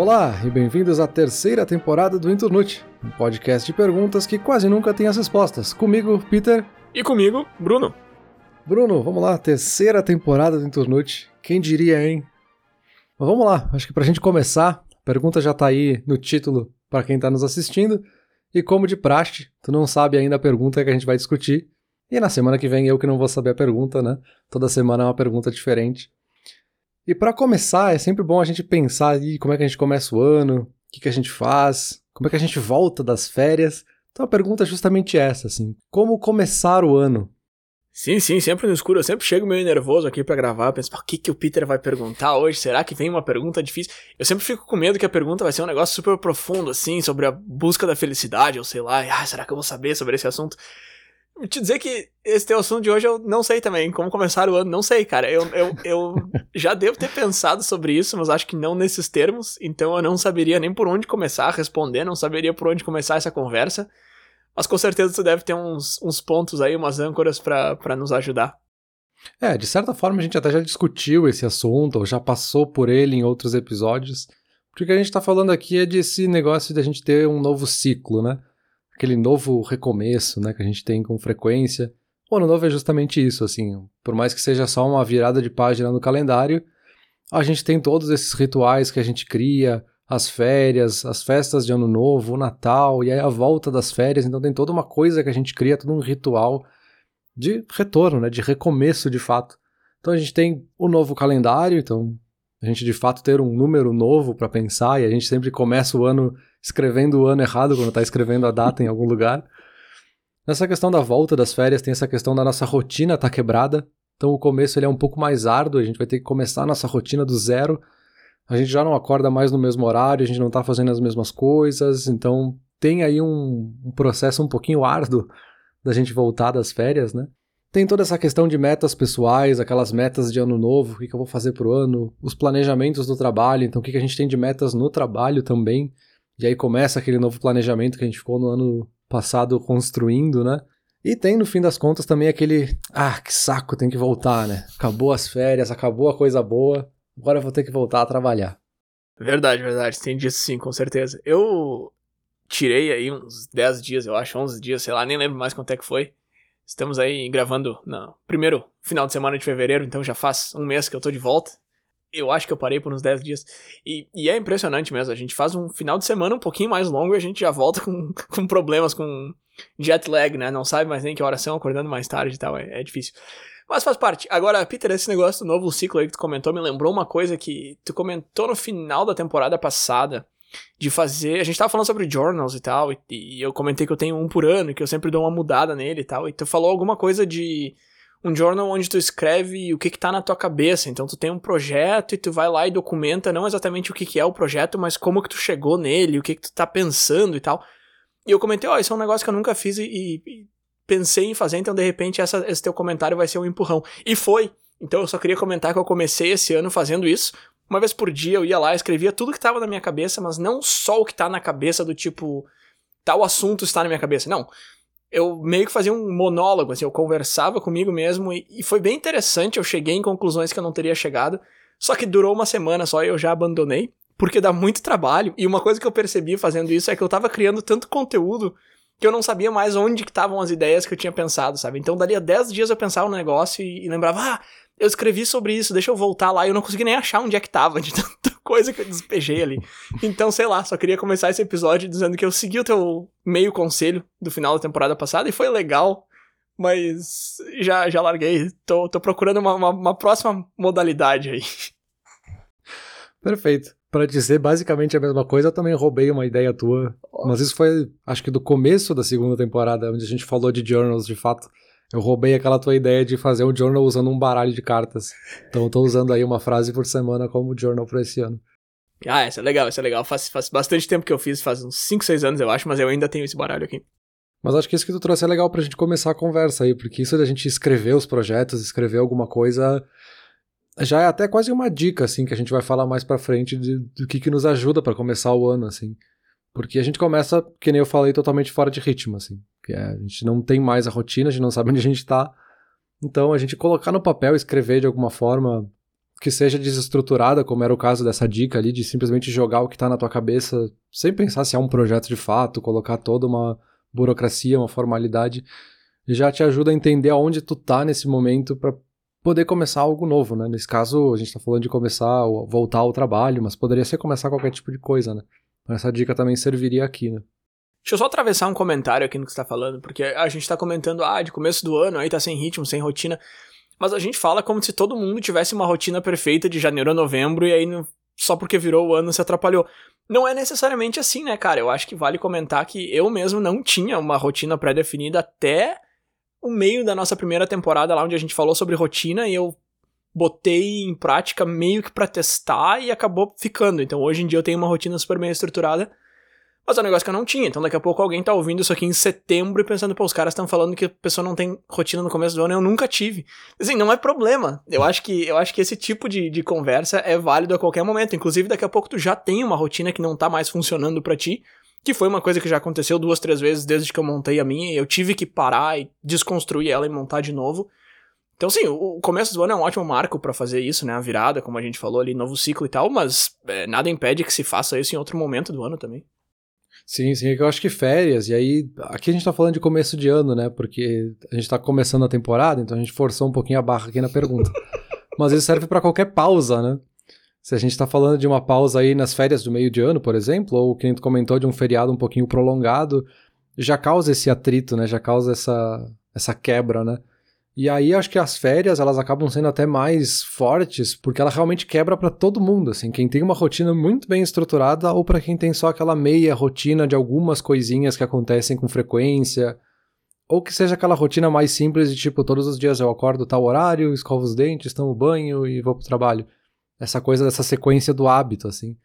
Olá e bem-vindos à terceira temporada do Inturnute, um podcast de perguntas que quase nunca tem as respostas. Comigo, Peter. E comigo, Bruno. Bruno, vamos lá, terceira temporada do Inturnute. Quem diria, hein? Mas vamos lá, acho que pra gente começar, a pergunta já tá aí no título para quem tá nos assistindo. E como de praxe, tu não sabe ainda a pergunta que a gente vai discutir. E na semana que vem eu que não vou saber a pergunta, né? Toda semana é uma pergunta diferente. E para começar, é sempre bom a gente pensar aí como é que a gente começa o ano, o que, que a gente faz, como é que a gente volta das férias. Então a pergunta é justamente essa, assim, como começar o ano? Sim, sim, sempre no escuro. Eu sempre chego meio nervoso aqui para gravar, penso, o que, que o Peter vai perguntar hoje? Será que vem uma pergunta difícil? Eu sempre fico com medo que a pergunta vai ser um negócio super profundo, assim, sobre a busca da felicidade, ou sei lá, ah, será que eu vou saber sobre esse assunto? Te dizer que esse teu assunto de hoje eu não sei também. Como começar o ano, não sei, cara. Eu, eu, eu já devo ter pensado sobre isso, mas acho que não nesses termos. Então eu não saberia nem por onde começar a responder, não saberia por onde começar essa conversa. Mas com certeza tu deve ter uns, uns pontos aí, umas âncoras para nos ajudar. É, de certa forma a gente até já discutiu esse assunto, ou já passou por ele em outros episódios. Porque o que a gente tá falando aqui é desse negócio de a gente ter um novo ciclo, né? Aquele novo recomeço, né, que a gente tem com frequência. O ano novo é justamente isso, assim, por mais que seja só uma virada de página no calendário, a gente tem todos esses rituais que a gente cria, as férias, as festas de ano novo, o Natal, e aí a volta das férias, então tem toda uma coisa que a gente cria, todo um ritual de retorno, né, de recomeço de fato. Então a gente tem o novo calendário, então a gente de fato ter um número novo para pensar, e a gente sempre começa o ano escrevendo o ano errado quando está escrevendo a data em algum lugar. Nessa questão da volta das férias, tem essa questão da nossa rotina tá quebrada. Então o começo ele é um pouco mais árduo, a gente vai ter que começar a nossa rotina do zero. A gente já não acorda mais no mesmo horário, a gente não está fazendo as mesmas coisas, então tem aí um, um processo um pouquinho árduo da gente voltar das férias, né? Tem toda essa questão de metas pessoais, aquelas metas de ano novo, o que, eu vou fazer pro ano, os planejamentos do trabalho, então o que, que a gente tem de metas no trabalho também. E aí começa aquele novo planejamento que a gente ficou no ano passado construindo, né? E tem, no fim das contas, também aquele. Ah, que saco, tem que voltar, né? Acabou as férias, acabou a coisa boa, agora eu vou ter que voltar a trabalhar. Verdade, verdade, tem disso sim, com certeza. Eu tirei aí uns 10 dias, eu acho, 11 dias, sei lá, nem lembro mais quanto é que foi. Estamos aí gravando no primeiro final de semana de fevereiro, então já faz um mês que eu tô de volta eu acho que eu parei por uns 10 dias. E, e, é impressionante mesmo. A gente faz um final de semana um pouquinho mais longo e a gente já volta com, com problemas, com jet lag, né? Não sabe mais nem que horas são, acordando mais tarde e tal. É, é, difícil. Mas faz parte. Agora, Peter, esse negócio do novo ciclo aí que tu comentou me lembrou uma coisa que tu comentou no final da temporada passada. De fazer. A gente tava falando sobre journals e tal. E, e eu comentei que eu tenho um por ano, que eu sempre dou uma mudada nele e tal. E tu falou alguma coisa de um journal onde tu escreve o que que tá na tua cabeça. Então tu tem um projeto e tu vai lá e documenta não exatamente o que que é o projeto, mas como que tu chegou nele, o que que tu tá pensando e tal. E eu comentei, ó, oh, isso é um negócio que eu nunca fiz e, e pensei em fazer, então de repente essa, esse teu comentário vai ser um empurrão. E foi. Então eu só queria comentar que eu comecei esse ano fazendo isso. Uma vez por dia eu ia lá, escrevia tudo que tava na minha cabeça, mas não só o que tá na cabeça do tipo tal assunto está na minha cabeça. Não eu meio que fazia um monólogo, assim, eu conversava comigo mesmo e, e, foi bem interessante, eu cheguei em conclusões que eu não teria chegado, só que durou uma semana só e eu já abandonei, porque dá muito trabalho, e uma coisa que eu percebi fazendo isso é que eu tava criando tanto conteúdo que eu não sabia mais onde que estavam as ideias que eu tinha pensado, sabe? Então, dali a 10 dias eu pensava no negócio e, e lembrava, ah, eu escrevi sobre isso, deixa eu voltar lá, e eu não consegui nem achar onde é que tava, de tanta coisa que eu despejei ali. Então, sei lá, só queria começar esse episódio dizendo que eu segui o teu meio conselho do final da temporada passada e foi legal, mas já, já larguei. Tô, tô procurando uma, uma, uma próxima modalidade aí. Perfeito. Para dizer basicamente a mesma coisa, eu também roubei uma ideia tua. Mas isso foi, acho que do começo da segunda temporada, onde a gente falou de journals de fato. Eu roubei aquela tua ideia de fazer um journal usando um baralho de cartas. Então eu tô usando aí uma frase por semana como journal para esse ano. Ah, isso é legal, isso é legal. Faz, faz bastante tempo que eu fiz, faz uns 5, 6 anos eu acho, mas eu ainda tenho esse baralho aqui. Mas acho que isso que tu trouxe é legal pra gente começar a conversa aí, porque isso da gente escrever os projetos, escrever alguma coisa, já é até quase uma dica, assim, que a gente vai falar mais pra frente de, do que, que nos ajuda para começar o ano, assim. Porque a gente começa, que nem eu falei, totalmente fora de ritmo, assim. A gente não tem mais a rotina, a gente não sabe onde a gente tá. Então, a gente colocar no papel, escrever de alguma forma que seja desestruturada, como era o caso dessa dica ali, de simplesmente jogar o que está na tua cabeça, sem pensar se é um projeto de fato, colocar toda uma burocracia, uma formalidade, já te ajuda a entender aonde tu tá nesse momento para poder começar algo novo, né? Nesse caso, a gente tá falando de começar, voltar ao trabalho, mas poderia ser começar qualquer tipo de coisa, né? Essa dica também serviria aqui, né? Deixa eu só atravessar um comentário aqui no que você tá falando, porque a gente tá comentando, ah, de começo do ano, aí tá sem ritmo, sem rotina. Mas a gente fala como se todo mundo tivesse uma rotina perfeita de janeiro a novembro e aí só porque virou o ano se atrapalhou. Não é necessariamente assim, né, cara? Eu acho que vale comentar que eu mesmo não tinha uma rotina pré-definida até o meio da nossa primeira temporada, lá onde a gente falou sobre rotina, e eu botei em prática meio que para testar e acabou ficando. Então hoje em dia eu tenho uma rotina super bem estruturada mas é um negócio que eu não tinha. Então daqui a pouco alguém tá ouvindo isso aqui em setembro e pensando, pô, os caras estão falando que a pessoa não tem rotina no começo do ano. Eu nunca tive. Assim, não é problema. Eu acho que, eu acho que esse tipo de, de conversa é válido a qualquer momento. Inclusive, daqui a pouco tu já tem uma rotina que não tá mais funcionando para ti. Que foi uma coisa que já aconteceu duas, três vezes desde que eu montei a minha. E eu tive que parar e desconstruir ela e montar de novo. Então, sim, o começo do ano é um ótimo marco para fazer isso, né? A virada, como a gente falou ali, novo ciclo e tal, mas é, nada impede que se faça isso em outro momento do ano também. Sim, sim, é eu acho que férias, e aí, aqui a gente tá falando de começo de ano, né, porque a gente tá começando a temporada, então a gente forçou um pouquinho a barra aqui na pergunta. Mas isso serve para qualquer pausa, né? Se a gente tá falando de uma pausa aí nas férias do meio de ano, por exemplo, ou que a gente comentou de um feriado um pouquinho prolongado, já causa esse atrito, né, já causa essa, essa quebra, né? E aí acho que as férias elas acabam sendo até mais fortes, porque ela realmente quebra para todo mundo, assim, quem tem uma rotina muito bem estruturada ou para quem tem só aquela meia rotina de algumas coisinhas que acontecem com frequência, ou que seja aquela rotina mais simples de tipo todos os dias eu acordo tal horário, escovo os dentes, tomo banho e vou pro trabalho. Essa coisa dessa sequência do hábito, assim.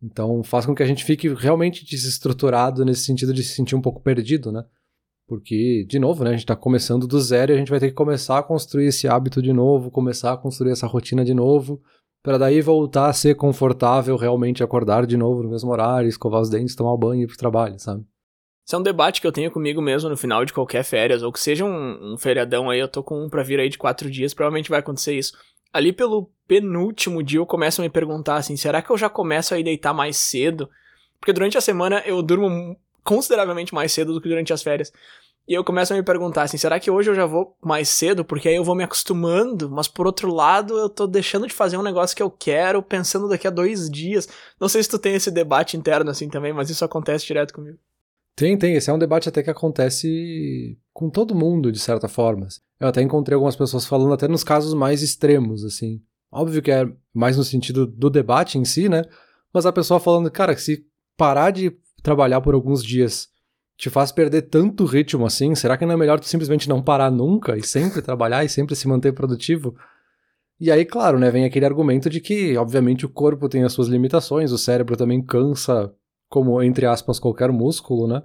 Então faz com que a gente fique realmente desestruturado nesse sentido de se sentir um pouco perdido, né? Porque, de novo, né, a gente está começando do zero e a gente vai ter que começar a construir esse hábito de novo, começar a construir essa rotina de novo, para daí voltar a ser confortável realmente acordar de novo no mesmo horário, escovar os dentes, tomar banho e ir pro trabalho, sabe? Isso é um debate que eu tenho comigo mesmo no final de qualquer férias, ou que seja um, um feriadão aí, eu tô com um pra vir aí de quatro dias, provavelmente vai acontecer isso. Ali pelo penúltimo dia eu começo a me perguntar assim, será que eu já começo a ir deitar mais cedo? Porque durante a semana eu durmo consideravelmente mais cedo do que durante as férias. E eu começo a me perguntar assim, será que hoje eu já vou mais cedo? Porque aí eu vou me acostumando, mas por outro lado eu tô deixando de fazer um negócio que eu quero, pensando daqui a dois dias. Não sei se tu tem esse debate interno assim também, mas isso acontece direto comigo. Tem, tem. Esse é um debate até que acontece com todo mundo, de certa forma. Eu até encontrei algumas pessoas falando até nos casos mais extremos, assim. Óbvio que é mais no sentido do debate em si, né? Mas a pessoa falando, cara, se parar de trabalhar por alguns dias te faz perder tanto ritmo assim? Será que não é melhor tu simplesmente não parar nunca e sempre trabalhar e sempre se manter produtivo? E aí, claro, né, vem aquele argumento de que, obviamente, o corpo tem as suas limitações, o cérebro também cansa, como, entre aspas, qualquer músculo, né?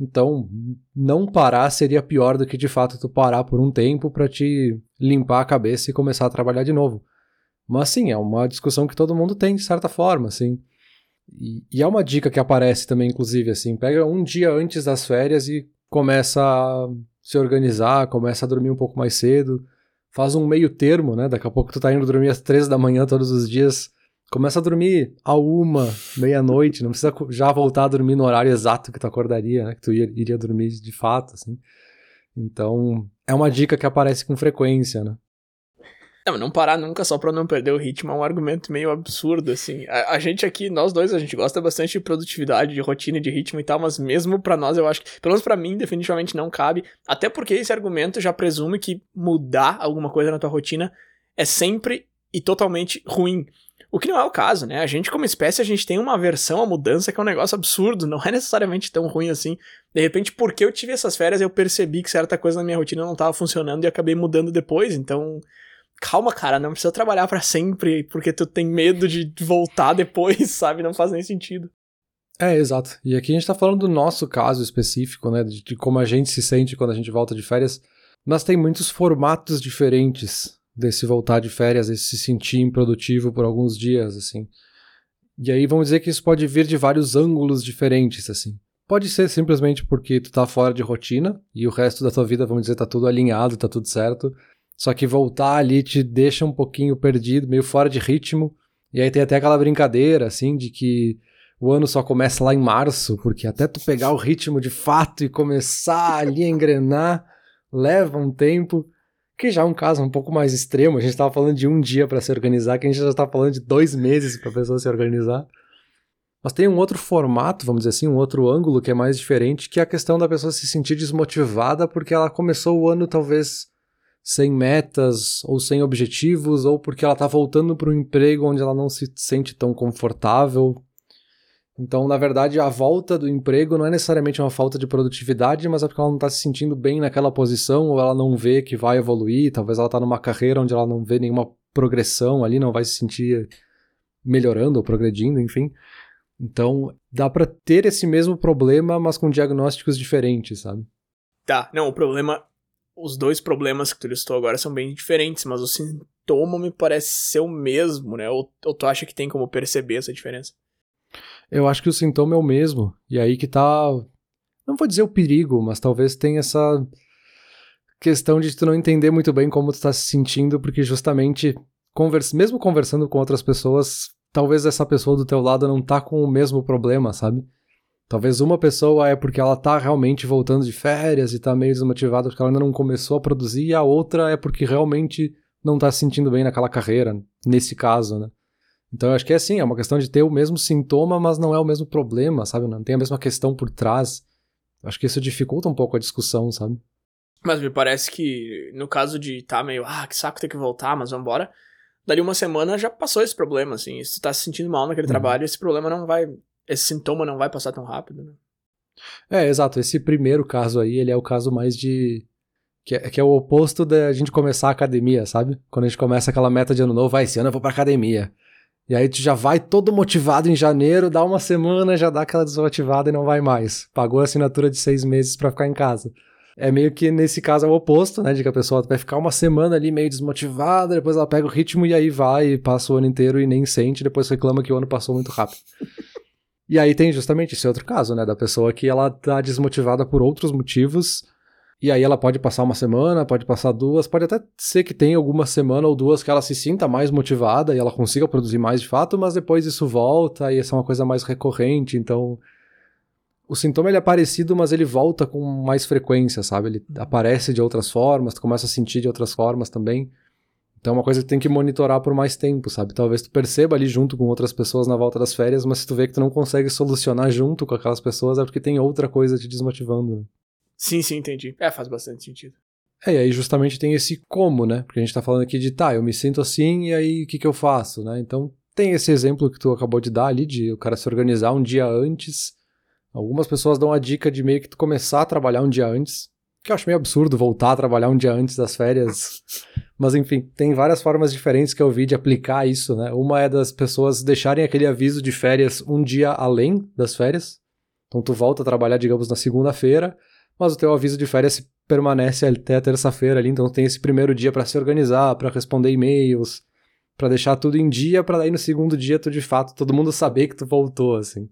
Então, não parar seria pior do que, de fato, tu parar por um tempo para te limpar a cabeça e começar a trabalhar de novo. Mas, sim, é uma discussão que todo mundo tem, de certa forma, assim. E, e, é uma dica que aparece também, inclusive, assim, pega um dia antes das férias e começa a se organizar, começa a dormir um pouco mais cedo, faz um meio termo, né? Daqui a pouco tu tá indo dormir às três da manhã todos os dias, começa a dormir a uma, meia-noite, não precisa já voltar a dormir no horário exato que tu acordaria, né? Que tu ia, iria dormir de fato, assim. Então, é uma dica que aparece com frequência, né? Não, não parar nunca só pra não perder o ritmo é um argumento meio absurdo, assim. A, a, gente aqui, nós dois, a gente gosta bastante de produtividade, de rotina, de ritmo e tal, mas mesmo para nós, eu acho que, pelo menos pra mim, definitivamente não cabe. Até porque esse argumento já presume que mudar alguma coisa na tua rotina é sempre e totalmente ruim. O que não é o caso, né? A gente, como espécie, a gente tem uma aversão à mudança que é um negócio absurdo, não é necessariamente tão ruim assim. De repente, porque eu tive essas férias, eu percebi que certa coisa na minha rotina não estava funcionando e acabei mudando depois, então calma, cara, não precisa trabalhar para sempre porque tu tem medo de voltar depois, sabe? Não faz nem sentido. É, exato. E aqui a gente tá falando do nosso caso específico, né? De, de como a gente se sente quando a gente volta de férias. Mas tem muitos formatos diferentes desse voltar de férias, esse se sentir improdutivo por alguns dias, assim. E aí vamos dizer que isso pode vir de vários ângulos diferentes, assim. Pode ser simplesmente porque tu tá fora de rotina e o resto da tua vida, vamos dizer, tá tudo alinhado, tá tudo certo Só que voltar ali te deixa um pouquinho perdido, meio fora de ritmo. E aí tem até aquela brincadeira, assim, de que o ano só começa lá em março, porque até tu pegar o ritmo de fato e começar ali a engrenar, leva um tempo. Que já é um caso um pouco mais extremo. A gente estava falando de um dia para se organizar, que a gente já está falando de dois meses para a pessoa se organizar. Mas tem um outro formato, vamos dizer assim, um outro ângulo que é mais diferente, que é a questão da pessoa se sentir desmotivada porque ela começou o ano talvez sem metas ou sem objetivos, ou porque ela está voltando para um emprego onde ela não se sente tão confortável. Então, na verdade, a volta do emprego não é necessariamente uma falta de produtividade, mas é porque ela não está se sentindo bem naquela posição, ou ela não vê que vai evoluir, talvez ela está numa carreira onde ela não vê nenhuma progressão ali, não vai se sentir melhorando ou progredindo, enfim. Então, dá para ter esse mesmo problema, mas com diagnósticos diferentes, sabe? Tá, não, o problema os dois problemas que tu listou agora são bem diferentes, mas o sintoma me parece ser o mesmo, né? Ou, ou tu acha que tem como perceber essa diferença? Eu acho que o sintoma é o mesmo. E aí que tá. Não vou dizer o perigo, mas talvez tenha essa questão de tu não entender muito bem como tu tá se sentindo, porque justamente, conversa, mesmo conversando com outras pessoas, talvez essa pessoa do teu lado não tá com o mesmo problema, sabe? Talvez uma pessoa é porque ela tá realmente voltando de férias e tá meio desmotivada porque ela ainda não começou a produzir, e a outra é porque realmente não tá se sentindo bem naquela carreira, nesse caso, né? Então eu acho que é assim, é uma questão de ter o mesmo sintoma, mas não é o mesmo problema, sabe? Não tem a mesma questão por trás. Acho que isso dificulta um pouco a discussão, sabe? Mas me parece que no caso de tá meio, ah, que saco ter que voltar, mas vambora, dali uma semana já passou esse problema, assim. Se tu tá se sentindo mal naquele uhum. trabalho, esse problema não vai esse sintoma não vai passar tão rápido, né? É, exato. Esse primeiro caso aí, ele é o caso mais de. Que é, que é o oposto da gente começar a academia, sabe? Quando a gente começa aquela meta de ano novo, vai, esse ano eu vou pra academia. E aí tu já vai todo motivado em janeiro, dá uma semana, já dá aquela desmotivada e não vai mais. Pagou a assinatura de seis meses para ficar em casa. É meio que nesse caso é o oposto, né? De que a pessoa vai ficar uma semana ali meio desmotivada, depois ela pega o ritmo e aí vai, e passa o ano inteiro e nem sente, depois reclama que o ano passou muito rápido. E aí tem justamente esse outro caso, né, da pessoa que ela tá desmotivada por outros motivos, e aí ela pode passar uma semana, pode passar duas, pode até ser que tenha alguma semana ou duas que ela se sinta mais motivada e ela consiga produzir mais de fato, mas depois isso volta e essa é uma coisa mais recorrente, então o sintoma ele é parecido, mas ele volta com mais frequência, sabe? Ele aparece de outras formas, tu começa a sentir de outras formas também. Então é uma coisa que tem que monitorar por mais tempo, sabe? Talvez tu perceba ali junto com outras pessoas na volta das férias, mas se tu vê que tu não consegue solucionar junto com aquelas pessoas, é porque tem outra coisa te desmotivando. Né? Sim, sim, entendi. É, faz bastante sentido. É, e aí justamente tem esse como, né? Porque a gente tá falando aqui de, tá, eu me sinto assim, e aí o que que eu faço, né? Então tem esse exemplo que tu acabou de dar ali, de o cara se organizar um dia antes. Algumas pessoas dão a dica de meio que tu começar a trabalhar um dia antes, que eu acho meio absurdo voltar a trabalhar um dia antes das férias. Mas enfim, tem várias formas diferentes que eu vi de aplicar isso, né? Uma é das pessoas deixarem aquele aviso de férias um dia além das férias. Então tu volta a trabalhar, digamos, na segunda-feira, mas o teu aviso de férias permanece até a terça-feira ali, então tem esse primeiro dia para se organizar, para responder e-mails, para deixar tudo em dia, para daí no segundo dia tu de fato todo mundo saber que tu voltou assim.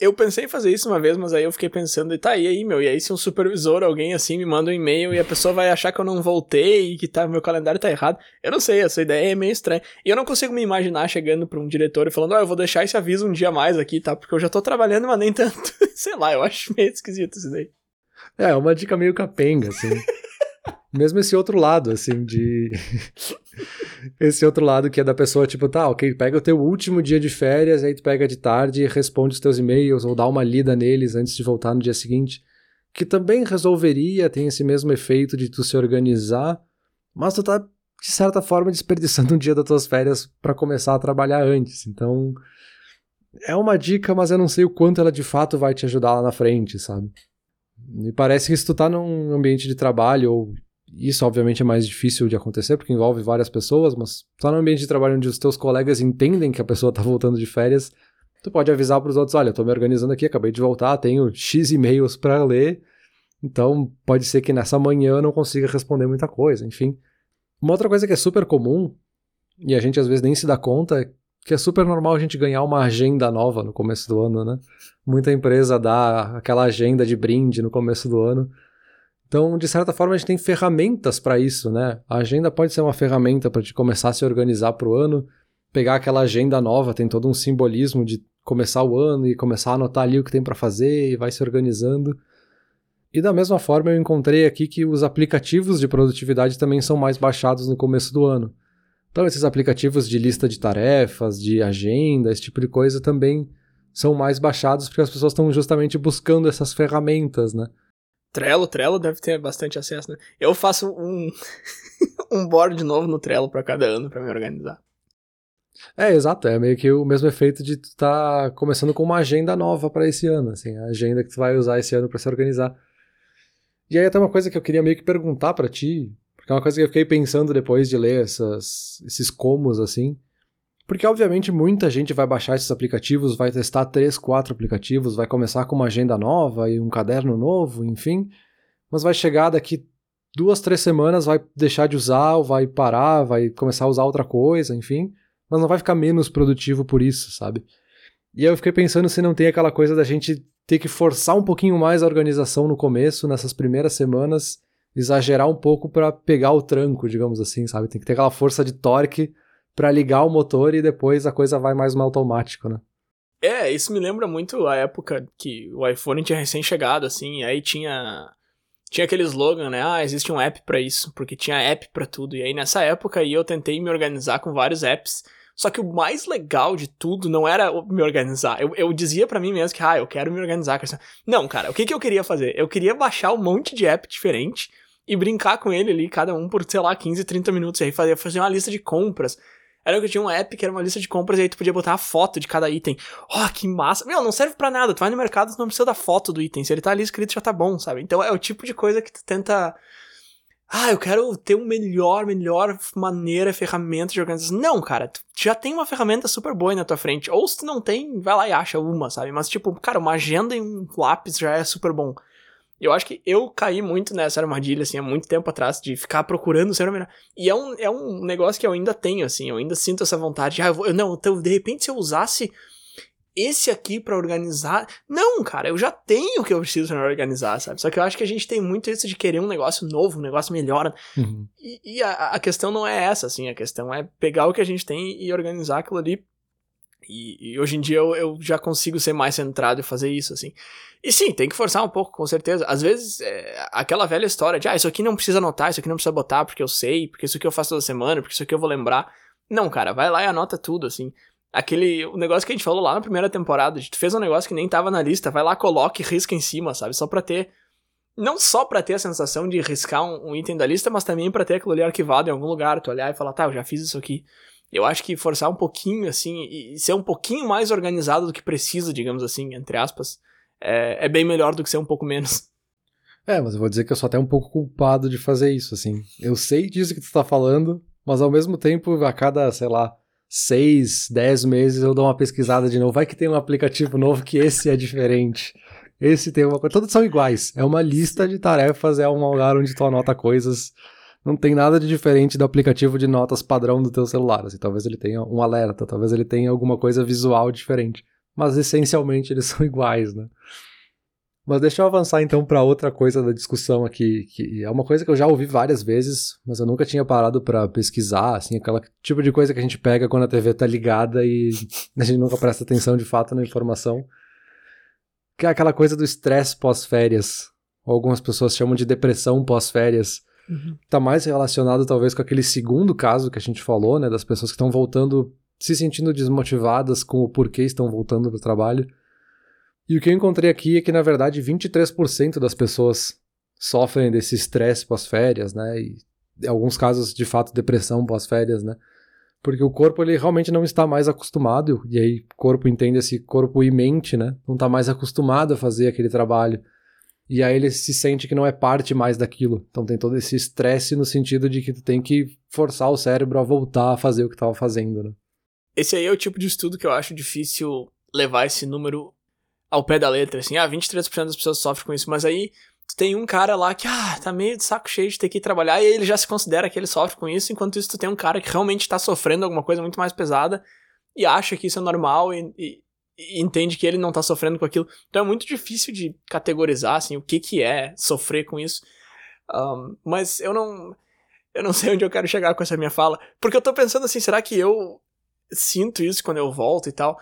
Eu pensei em fazer isso uma vez, mas aí eu fiquei pensando, e tá, e aí, meu? E aí, se um supervisor, alguém assim, me manda um e-mail e a pessoa vai achar que eu não voltei e que tá, meu calendário tá errado. Eu não sei, essa ideia é meio estranha. E eu não consigo me imaginar chegando pra um diretor e falando, ó, oh, eu vou deixar esse aviso um dia mais aqui, tá? Porque eu já tô trabalhando, mas nem tanto. sei lá, eu acho meio esquisito isso daí. É, uma dica meio capenga, assim. Mesmo esse outro lado, assim, de. esse outro lado que é da pessoa, tipo, tá, ok, pega o teu último dia de férias, aí tu pega de tarde e responde os teus e-mails, ou dá uma lida neles antes de voltar no dia seguinte. Que também resolveria, tem esse mesmo efeito de tu se organizar, mas tu tá, de certa forma, desperdiçando um dia das tuas férias para começar a trabalhar antes. Então. É uma dica, mas eu não sei o quanto ela de fato vai te ajudar lá na frente, sabe? Me parece que se tu tá num ambiente de trabalho ou isso, obviamente, é mais difícil de acontecer porque envolve várias pessoas, mas só no ambiente de trabalho onde os teus colegas entendem que a pessoa está voltando de férias, tu pode avisar para os outros: olha, estou me organizando aqui, acabei de voltar, tenho X e-mails para ler, então pode ser que nessa manhã eu não consiga responder muita coisa, enfim. Uma outra coisa que é super comum, e a gente às vezes nem se dá conta, que é super normal a gente ganhar uma agenda nova no começo do ano, né? Muita empresa dá aquela agenda de brinde no começo do ano Então, de certa forma, a gente tem ferramentas para isso, né? A agenda pode ser uma ferramenta para te começar a se organizar para o ano, pegar aquela agenda nova, tem todo um simbolismo de começar o ano e começar a anotar ali o que tem para fazer e vai se organizando. E da mesma forma, eu encontrei aqui que os aplicativos de produtividade também são mais baixados no começo do ano. Então, esses aplicativos de lista de tarefas, de agenda, esse tipo de coisa também são mais baixados porque as pessoas estão justamente buscando essas ferramentas, né? Trello, Trello deve ter bastante acesso, né? Eu faço um, um board novo no Trello para cada ano para me organizar. É, exato, é meio que o mesmo efeito de tu estar tá começando com uma agenda nova para esse ano, assim, a agenda que tu vai usar esse ano para se organizar. E aí até uma coisa que eu queria meio que perguntar para ti, é uma coisa que eu fiquei pensando depois de ler essas, esses comos assim, porque, obviamente, muita gente vai baixar esses aplicativos, vai testar três, quatro aplicativos, vai começar com uma agenda nova e um caderno novo, enfim, mas vai chegar daqui duas, três semanas, vai deixar de usar, ou vai parar, vai começar a usar outra coisa, enfim, mas não vai ficar menos produtivo por isso, sabe? E eu fiquei pensando se não tem aquela coisa da gente ter que forçar um pouquinho mais a organização no começo, nessas primeiras semanas, exagerar um pouco para pegar o tranco, digamos assim, sabe? Tem que ter aquela força de torque para ligar o motor e depois a coisa vai mais no automático, né? É, isso me lembra muito a época que o iPhone tinha recém-chegado, assim, e aí tinha tinha aquele slogan, né? Ah, existe um app para isso, porque tinha app para tudo. E aí nessa época aí eu tentei me organizar com vários apps. Só que o mais legal de tudo não era me organizar. Eu, eu dizia para mim mesmo que, ah, eu quero me organizar. Não, cara, o que, que eu queria fazer? Eu queria baixar um monte de app diferente e brincar com ele ali, cada um por, sei lá, 15, 30 minutos. Aí fazer, fazer uma lista de compras era que tinha um app que era uma lista de compras e aí tu podia botar a foto de cada item. Oh, que massa. Meu, não serve para nada. Tu vai no mercado, tu não precisa da foto do item. Se ele tá ali escrito, já tá bom, sabe? Então é o tipo de coisa que tu tenta. Ah, eu quero ter uma melhor, melhor maneira, ferramenta de organização. Não, cara, tu já tem uma ferramenta super boa aí na tua frente. Ou se tu não tem, vai lá e acha uma, sabe? Mas, tipo, cara, uma agenda e um lápis já é super bom. Eu acho que eu caí muito nessa armadilha, assim, há muito tempo atrás, de ficar procurando ser o melhor. E é um, é um negócio que eu ainda tenho, assim, eu ainda sinto essa vontade. Ah, eu vou, não, então, de repente, se eu usasse esse aqui para organizar. Não, cara, eu já tenho o que eu preciso pra organizar, sabe? Só que eu acho que a gente tem muito isso de querer um negócio novo, um negócio melhor. Uhum. E, e a, a, questão não é essa, assim, a questão é pegar o que a gente tem e organizar aquilo ali. E, e hoje em dia eu, eu já consigo ser mais centrado e fazer isso, assim. E sim, tem que forçar um pouco, com certeza. Às vezes, é, aquela velha história de, ah, isso aqui não precisa anotar, isso aqui não precisa botar porque eu sei, porque isso aqui eu faço toda semana, porque isso aqui eu vou lembrar. Não, cara, vai lá e anota tudo, assim. Aquele, o negócio que a gente falou lá na primeira temporada, tu fez um negócio que nem tava na lista, vai lá, coloca e risca em cima, sabe? Só pra ter, não só pra ter a sensação de riscar um, um item da lista, mas também pra ter aquilo ali arquivado em algum lugar, tu olhar e falar, tá, eu já fiz isso aqui. Eu acho que forçar um pouquinho, assim, e ser um pouquinho mais organizado do que precisa, digamos assim, entre aspas, é, é bem melhor do que ser um pouco menos. É, mas eu vou dizer que eu sou até um pouco culpado de fazer isso, assim. Eu sei disso que tu tá falando, mas ao mesmo tempo, a cada, sei lá, seis, dez meses eu dou uma pesquisada de novo. Vai que tem um aplicativo novo que esse é diferente. Esse tem uma coisa. Todos são iguais. É uma lista de tarefas, é um lugar onde tu anota coisas. Não tem nada de diferente do aplicativo de notas padrão do teu celular. Assim, talvez ele tenha um alerta, talvez ele tenha alguma coisa visual diferente mas essencialmente eles são iguais, né? Mas deixa eu avançar então para outra coisa da discussão aqui, que é uma coisa que eu já ouvi várias vezes, mas eu nunca tinha parado para pesquisar, assim, aquela tipo de coisa que a gente pega quando a TV tá ligada e a gente nunca presta atenção de fato na informação, que é aquela coisa do estresse pós-férias, ou algumas pessoas chamam de depressão pós-férias. Uhum. Tá mais relacionado talvez com aquele segundo caso que a gente falou, né, das pessoas que estão voltando se sentindo desmotivadas com o porquê estão voltando para o trabalho. E o que eu encontrei aqui é que, na verdade, 23% das pessoas sofrem desse estresse pós-férias, né? E em alguns casos, de fato, depressão pós-férias, né? Porque o corpo, ele realmente não está mais acostumado, e aí corpo entende esse corpo e mente, né? Não está mais acostumado a fazer aquele trabalho. E aí ele se sente que não é parte mais daquilo. Então tem todo esse estresse no sentido de que tu tem que forçar o cérebro a voltar a fazer o que estava fazendo, né? Esse aí é o tipo de estudo que eu acho difícil levar esse número ao pé da letra, assim, ah, 23% das pessoas sofrem com isso, mas aí tem um cara lá que, ah, tá meio de saco cheio de ter que ir trabalhar, e ele já se considera que ele sofre com isso, enquanto isso tu tem um cara que realmente tá sofrendo alguma coisa muito mais pesada e acha que isso é normal e, e, e entende que ele não tá sofrendo com aquilo. Então é muito difícil de categorizar, assim, o que que é sofrer com isso. Um, mas eu não. Eu não sei onde eu quero chegar com essa minha fala. Porque eu tô pensando assim, será que eu sinto isso quando eu volto e tal?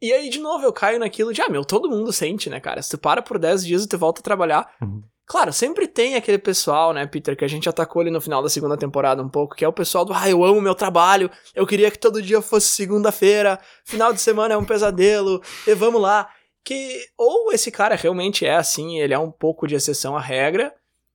E aí, de novo, eu caio naquilo de, ah, meu, todo mundo sente, né, cara? Se tu para por 10 dias e tu volta a trabalhar. Uhum. Claro, sempre tem aquele pessoal, né, Peter, que a gente atacou ali no final da segunda temporada um pouco, que é o pessoal do, ah, eu amo meu trabalho, eu queria que todo dia fosse segunda-feira, final de semana é um pesadelo, e vamos lá. Que ou esse cara realmente é assim, ele é um pouco de exceção à regra,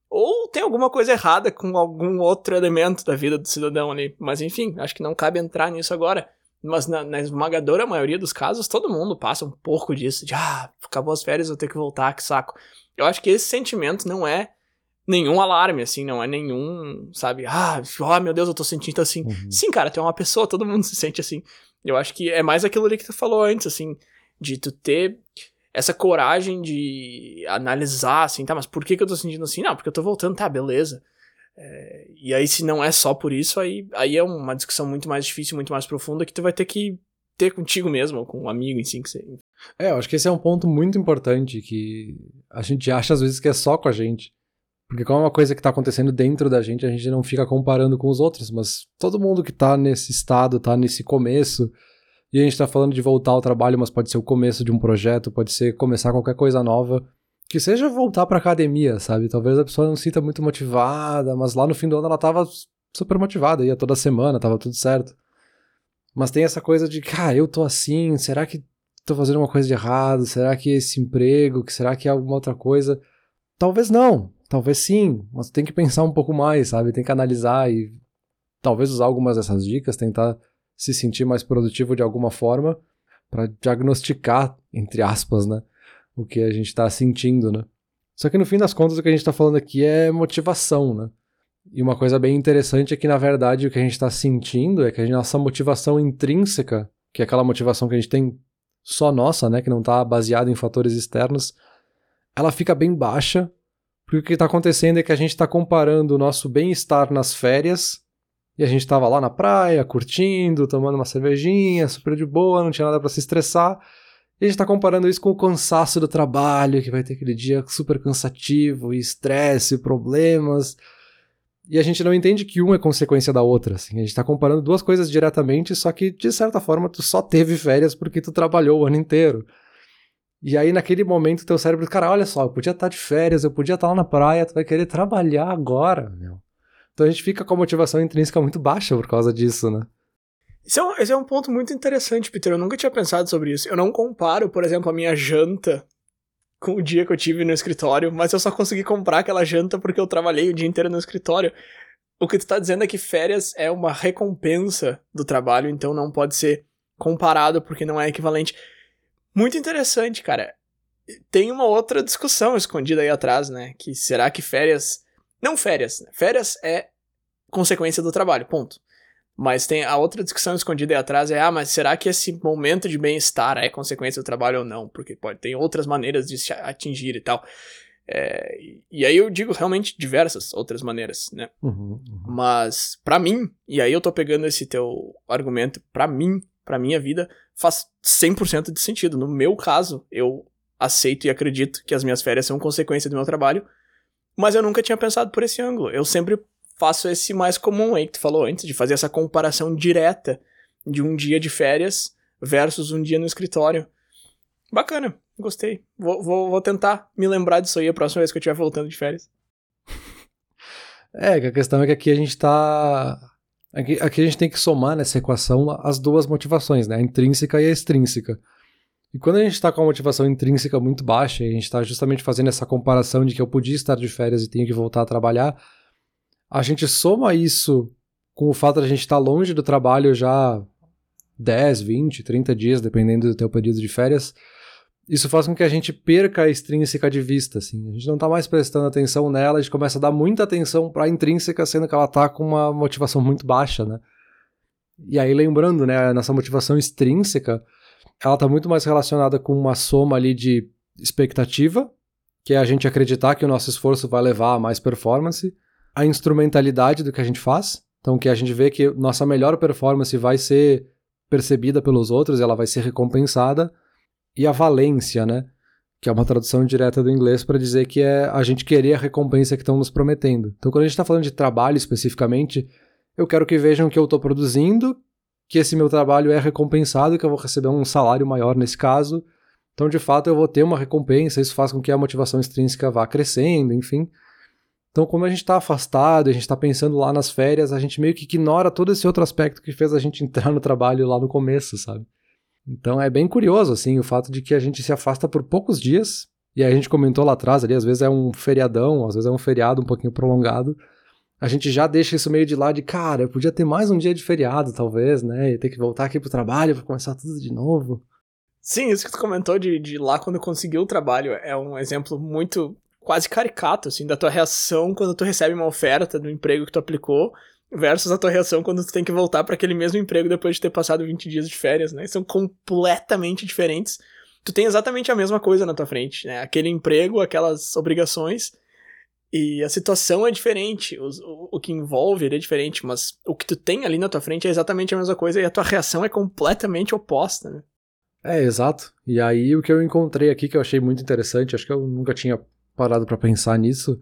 ou tem alguma coisa errada com algum outro elemento da vida do cidadão ali. Mas enfim, acho que não cabe entrar nisso agora. Mas na, na, esmagadora maioria dos casos, todo mundo passa um pouco disso, de ah, acabou as férias, vou ter que voltar, que saco. Eu acho que esse sentimento não é nenhum alarme, assim, não é nenhum, sabe, ah, oh, meu Deus, eu tô sentindo assim. Uhum. Sim, cara, tu é uma pessoa, todo mundo se sente assim. Eu acho que é mais aquilo ali que tu falou antes, assim, de tu ter essa coragem de analisar, assim, tá, mas por que, que eu tô sentindo assim? Não, porque eu tô voltando, tá, beleza. É, e aí, se não é só por isso, aí, aí é uma discussão muito mais difícil, muito mais profunda, que tu vai ter que ter contigo mesmo, ou com um amigo em si. Que você... É, eu acho que esse é um ponto muito importante, que a gente acha às vezes que é só com a gente. Porque como é uma coisa que tá acontecendo dentro da gente, a gente não fica comparando com os outros, mas todo mundo que tá nesse estado, tá nesse começo, e a gente tá falando de voltar ao trabalho, mas pode ser o começo de um projeto, pode ser começar qualquer coisa nova, que seja voltar pra academia, sabe? Talvez a pessoa não se sinta muito motivada, mas lá no fim do ano ela tava super motivada, ia toda semana, tava tudo certo. Mas tem essa coisa de, cara, ah, eu tô assim, será que tô fazendo uma coisa de errado? Será que esse emprego, que será que é alguma outra coisa? Talvez não, talvez sim, mas tem que pensar um pouco mais, sabe? Tem que analisar e talvez usar algumas dessas dicas, tentar se sentir mais produtivo de alguma forma para diagnosticar, entre aspas, né? O que a gente está sentindo, né? Só que no fim das contas o que a gente está falando aqui é motivação, né? E uma coisa bem interessante é que na verdade o que a gente está sentindo é que a nossa motivação intrínseca, que é aquela motivação que a gente tem só nossa, né, que não está baseada em fatores externos, ela fica bem baixa, porque o que está acontecendo é que a gente está comparando o nosso bem-estar nas férias e a gente estava lá na praia, curtindo, tomando uma cervejinha, super de boa, não tinha nada para se estressar. E a gente tá comparando isso com o cansaço do trabalho, que vai ter aquele dia super cansativo, e estresse, problemas. E a gente não entende que um é consequência da outra, assim. A gente tá comparando duas coisas diretamente, só que, de certa forma, tu só teve férias porque tu trabalhou o ano inteiro. E aí, naquele momento, teu cérebro, cara, olha só, eu podia estar tá de férias, eu podia estar tá lá na praia, tu vai querer trabalhar agora, meu. Então a gente fica com a motivação intrínseca muito baixa por causa disso, né? Esse é, um, esse é um ponto muito interessante, Peter. Eu nunca tinha pensado sobre isso. Eu não comparo, por exemplo, a minha janta com o dia que eu tive no escritório, mas eu só consegui comprar aquela janta porque eu trabalhei o dia inteiro no escritório. O que tu tá dizendo é que férias é uma recompensa do trabalho, então não pode ser comparado porque não é equivalente. Muito interessante, cara. Tem uma outra discussão escondida aí atrás, né? Que será que férias. Não férias. Né? Férias é consequência do trabalho, ponto. Mas tem a outra discussão escondida aí atrás é, ah, mas será que esse momento de bem-estar é consequência do trabalho ou não? Porque pode ter outras maneiras de se atingir e tal. É, e aí eu digo realmente diversas outras maneiras, né? Uhum, uhum. Mas para mim, e aí eu tô pegando esse teu argumento, para mim, para minha vida, faz 100% de sentido. No meu caso, eu aceito e acredito que as minhas férias são consequência do meu trabalho, mas eu nunca tinha pensado por esse ângulo. Eu sempre faço esse mais comum aí que tu falou antes, de fazer essa comparação direta de um dia de férias versus um dia no escritório. Bacana, gostei. Vou, vou, vou tentar me lembrar disso aí a próxima vez que eu estiver voltando de férias. É, a questão é que aqui a gente tá. Aqui, aqui a gente tem que somar nessa equação as duas motivações, né? A intrínseca e a extrínseca. E quando a gente está com a motivação intrínseca muito baixa, e a gente está justamente fazendo essa comparação de que eu podia estar de férias e tenho que voltar a trabalhar, a gente soma isso com o fato de a gente estar longe do trabalho já 10, 20, 30 dias, dependendo do teu período de férias, isso faz com que a gente perca a extrínseca de vista, assim. A gente não está mais prestando atenção nela, a gente começa a dar muita atenção para a intrínseca, sendo que ela está com uma motivação muito baixa, né? E aí lembrando, né, nossa motivação extrínseca, ela está muito mais relacionada com uma soma ali de expectativa, que é a gente acreditar que o nosso esforço vai levar a mais performance, a instrumentalidade do que a gente faz. Então, que a gente vê que nossa melhor performance vai ser percebida pelos outros, ela vai ser recompensada. E a valência, né? que é uma tradução direta do inglês para dizer que é a gente querer a recompensa que estão nos prometendo. Então, quando a gente está falando de trabalho especificamente, eu quero que vejam que eu estou produzindo, que esse meu trabalho é recompensado, que eu vou receber um salário maior nesse caso. Então, de fato, eu vou ter uma recompensa, isso faz com que a motivação extrínseca vá crescendo, enfim. Então, como a gente está afastado, a gente está pensando lá nas férias, a gente meio que ignora todo esse outro aspecto que fez a gente entrar no trabalho lá no começo, sabe? Então é bem curioso, assim, o fato de que a gente se afasta por poucos dias, e a gente comentou lá atrás ali, às vezes é um feriadão, às vezes é um feriado um pouquinho prolongado, a gente já deixa isso meio de lado de, cara, eu podia ter mais um dia de feriado, talvez, né, e ter que voltar aqui pro trabalho para começar tudo de novo. Sim, isso que tu comentou de, de lá quando conseguiu o trabalho é um exemplo muito quase caricato, assim, da tua reação quando tu recebe uma oferta do emprego que tu aplicou versus a tua reação quando tu tem que voltar para aquele mesmo emprego depois de ter passado 20 dias de férias, né? São completamente diferentes. Tu tem exatamente a mesma coisa na tua frente, né? Aquele emprego, aquelas obrigações, e a situação é diferente, o, o, o que envolve é diferente, mas o que tu tem ali na tua frente é exatamente a mesma coisa e a tua reação é completamente oposta, né? É, exato. E aí o que eu encontrei aqui que eu achei muito interessante, acho que eu nunca tinha parado para pensar nisso,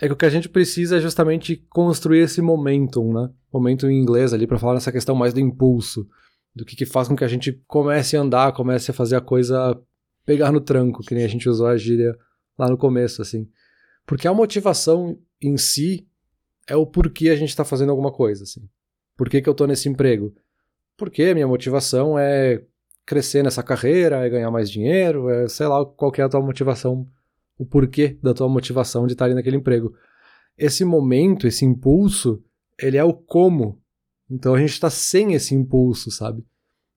é que o que a gente precisa é justamente construir esse momentum, né? Momentum em inglês ali, para falar nessa questão mais do impulso, do que, que faz com que a gente comece a andar, comece a fazer a coisa pegar no tranco, que nem a gente usou a gíria lá no começo, assim. Porque a motivação em si é o porquê a gente está fazendo alguma coisa, assim. Por que, que eu tô nesse emprego? Porque a minha motivação é crescer nessa carreira, é ganhar mais dinheiro, é sei lá qual é a tua motivação o porquê da tua motivação de estar ali naquele emprego. Esse momento, esse impulso, ele é o como. Então a gente está sem esse impulso, sabe?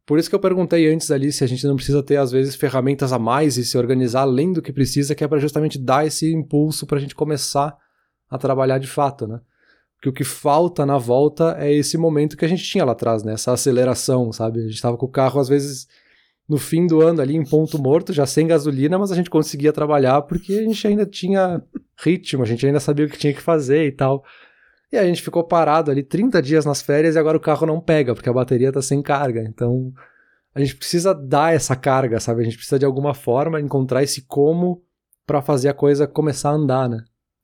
Por isso que eu perguntei antes ali se a gente não precisa ter, às vezes, ferramentas a mais e se organizar além do que precisa, que é para justamente dar esse impulso para a gente começar a trabalhar de fato, né? Porque o que falta na volta é esse momento que a gente tinha lá atrás, né? Essa aceleração, sabe? A gente estava com o carro, às vezes, no fim do ano ali em ponto morto, já sem gasolina, mas a gente conseguia trabalhar porque a gente ainda tinha ritmo, a gente ainda sabia o que tinha que fazer e tal. E a gente ficou parado ali 30 dias nas férias e agora o carro não pega, porque a bateria tá sem carga. Então, a gente precisa dar essa carga, sabe? A gente precisa de alguma forma encontrar esse como para fazer a coisa começar a andar, né?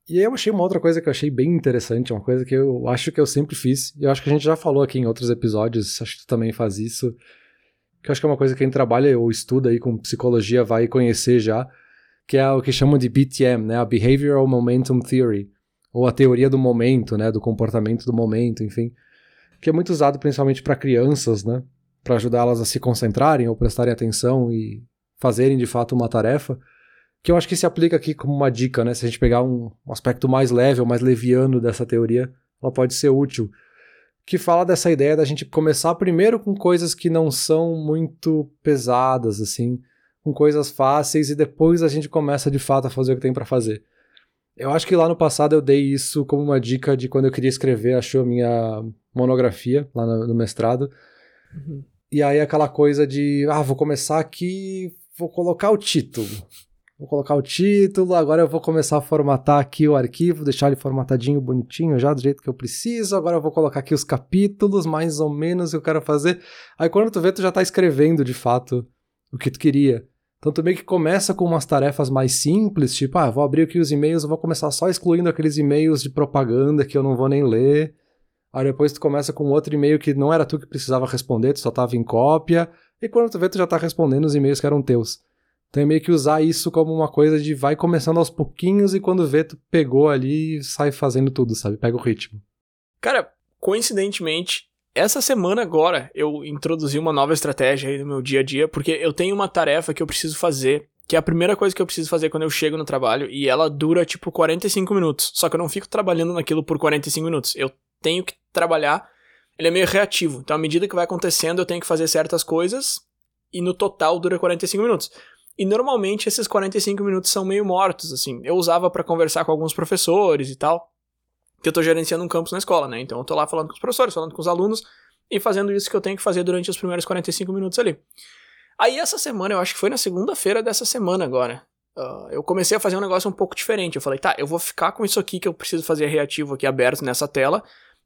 E aí eu achei uma outra coisa que eu achei bem interessante, uma coisa que eu acho que eu sempre fiz, e eu acho que a gente já falou aqui em outros episódios, acho que tu também faz isso, que eu acho que é uma coisa que quem trabalha ou estuda aí com psicologia vai conhecer já, que é o que chamam de BTM, né, a Behavioral Momentum Theory, ou a teoria do momento, né, do comportamento do momento, enfim, que é muito usado principalmente para crianças, né, para ajudá-las a se concentrarem ou prestarem atenção e fazerem de fato uma tarefa, que eu acho que se aplica aqui como uma dica, né, se a gente pegar um aspecto mais leve ou mais leviano dessa teoria, ela pode ser útil que fala dessa ideia da gente começar primeiro com coisas que não são muito pesadas, assim, com coisas fáceis e depois a gente começa de fato a fazer o que tem para fazer. Eu acho que lá no passado eu dei isso como uma dica de quando eu queria escrever, achou a minha monografia lá no, no mestrado. Uhum. E aí aquela coisa de, ah, vou começar aqui, vou colocar o título. Vou colocar o título, agora eu vou começar a formatar aqui o arquivo, deixar ele formatadinho, bonitinho, já do jeito que eu preciso. Agora eu vou colocar aqui os capítulos, mais ou menos, que eu quero fazer. Aí quando tu vê, tu já tá escrevendo de fato o que tu queria. Então tu meio que começa com umas tarefas mais simples, tipo, ah, vou abrir aqui os e-mails, eu vou começar só excluindo aqueles e-mails de propaganda que eu não vou nem ler. Aí depois tu começa com outro e-mail que não era tu que precisava responder, tu só tava em cópia. E quando tu vê, tu já tá respondendo os e-mails que eram teus. Então é meio que usar isso como uma coisa de vai começando aos pouquinhos e quando vê, tu pegou ali e sai fazendo tudo, sabe? Pega o ritmo. Cara, coincidentemente, essa semana agora eu introduzi uma nova estratégia aí no meu dia a dia, porque eu tenho uma tarefa que eu preciso fazer, que é a primeira coisa que eu preciso fazer quando eu chego no trabalho, e ela dura tipo 45 minutos. Só que eu não fico trabalhando naquilo por 45 minutos. Eu tenho que trabalhar. Ele é meio reativo. Então, à medida que vai acontecendo, eu tenho que fazer certas coisas, e no total dura 45 minutos. E normalmente esses 45 minutos são meio mortos, assim. Eu usava para conversar com alguns professores e tal, que eu tô gerenciando um campus na escola, né? Então eu tô lá falando com os professores, falando com os alunos e fazendo isso que eu tenho que fazer durante os primeiros 45 minutos ali. Aí essa semana, eu acho que foi na segunda-feira dessa semana agora, uh, eu comecei a fazer um negócio um pouco diferente. Eu falei, tá, eu vou ficar com isso aqui que eu preciso fazer reativo aqui aberto nessa tela,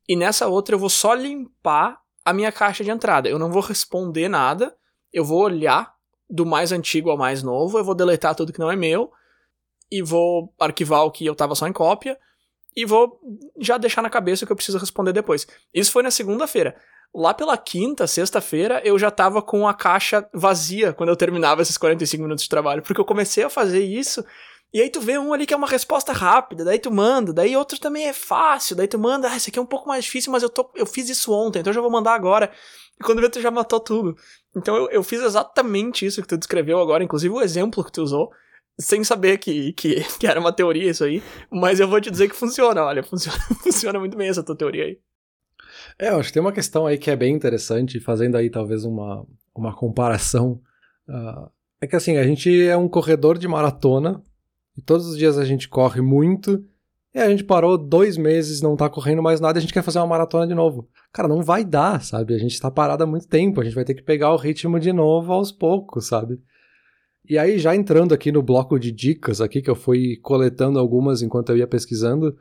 e nessa outra eu vou só limpar a minha caixa de entrada. Eu não vou responder nada, eu vou olhar do mais antigo ao mais novo, eu vou deletar tudo que não é meu e vou arquivar o que eu tava só em cópia e vou já deixar na cabeça o que eu preciso responder depois. Isso foi na segunda-feira. Lá pela quinta, sexta-feira, eu já tava com a caixa vazia quando eu terminava esses 45 minutos de trabalho, porque eu comecei a fazer isso. E aí tu vê um ali que é uma resposta rápida, daí tu manda, daí outro também é fácil, daí tu manda, ah, esse aqui é um pouco mais difícil, mas eu, tô, eu fiz isso ontem, então eu já vou mandar agora. E quando vê, tu já matou tudo. Então eu, eu fiz exatamente isso que tu descreveu agora, inclusive o exemplo que tu usou, sem saber que, que, que era uma teoria isso aí, mas eu vou te dizer que funciona, olha, funciona, funciona muito bem essa tua teoria aí. É, eu acho que tem uma questão aí que é bem interessante, fazendo aí talvez uma, uma comparação. Uh, é que assim, a gente é um corredor de maratona, e todos os dias a gente corre muito, e a gente parou dois meses, não tá correndo mais nada, e a gente quer fazer uma maratona de novo. Cara, não vai dar, sabe? A gente tá parado há muito tempo, a gente vai ter que pegar o ritmo de novo aos poucos, sabe? E aí, já entrando aqui no bloco de dicas aqui, que eu fui coletando algumas enquanto eu ia pesquisando,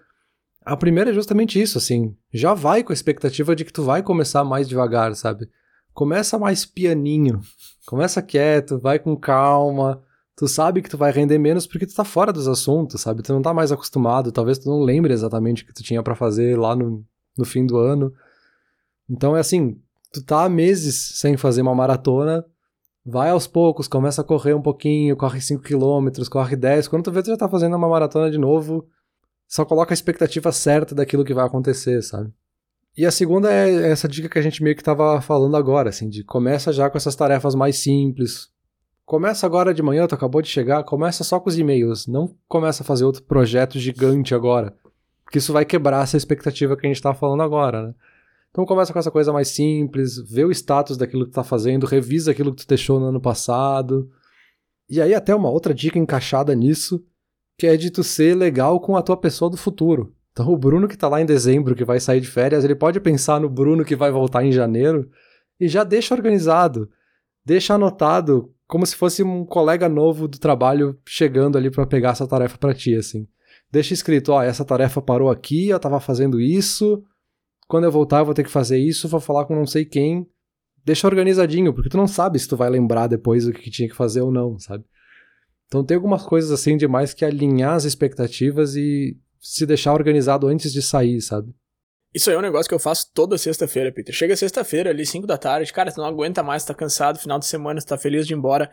a primeira é justamente isso, assim, já vai com a expectativa de que tu vai começar mais devagar, sabe? Começa mais pianinho, começa quieto, vai com calma, tu sabe que tu vai render menos porque tu tá fora dos assuntos, sabe? Tu não tá mais acostumado, talvez tu não lembre exatamente o que tu tinha para fazer lá no, no fim do ano. Então é assim, tu tá meses sem fazer uma maratona, vai aos poucos, começa a correr um pouquinho, corre 5 km, corre 10, quando tu vê tu já tá fazendo uma maratona de novo, só coloca a expectativa certa daquilo que vai acontecer, sabe? E a segunda é essa dica que a gente meio que estava falando agora, assim, de começa já com essas tarefas mais simples. Começa agora de manhã, tu acabou de chegar, começa só com os e-mails, não começa a fazer outro projeto gigante agora, porque isso vai quebrar essa expectativa que a gente está falando agora, né? Então começa com essa coisa mais simples, vê o status daquilo que tu tá fazendo, revisa aquilo que tu deixou no ano passado. E aí até uma outra dica encaixada nisso, que é de tu ser legal com a tua pessoa do futuro. Então o Bruno que tá lá em dezembro, que vai sair de férias, ele pode pensar no Bruno que vai voltar em janeiro e já deixa organizado, deixa anotado como se fosse um colega novo do trabalho chegando ali para pegar essa tarefa para ti, assim. Deixa escrito, ó, essa tarefa parou aqui, eu tava fazendo isso, quando eu voltar eu vou ter que fazer isso, vou falar com não sei quem. Deixa organizadinho, porque tu não sabe se tu vai lembrar depois o que tinha que fazer ou não, sabe? Então tem algumas coisas assim demais que alinhar as expectativas e se deixar organizado antes de sair, sabe? Isso aí é um negócio que eu faço toda sexta-feira, Peter. Chega sexta-feira ali, 5 da tarde, cara, tu não aguenta mais, tá cansado, final de semana, tu tá feliz de ir embora.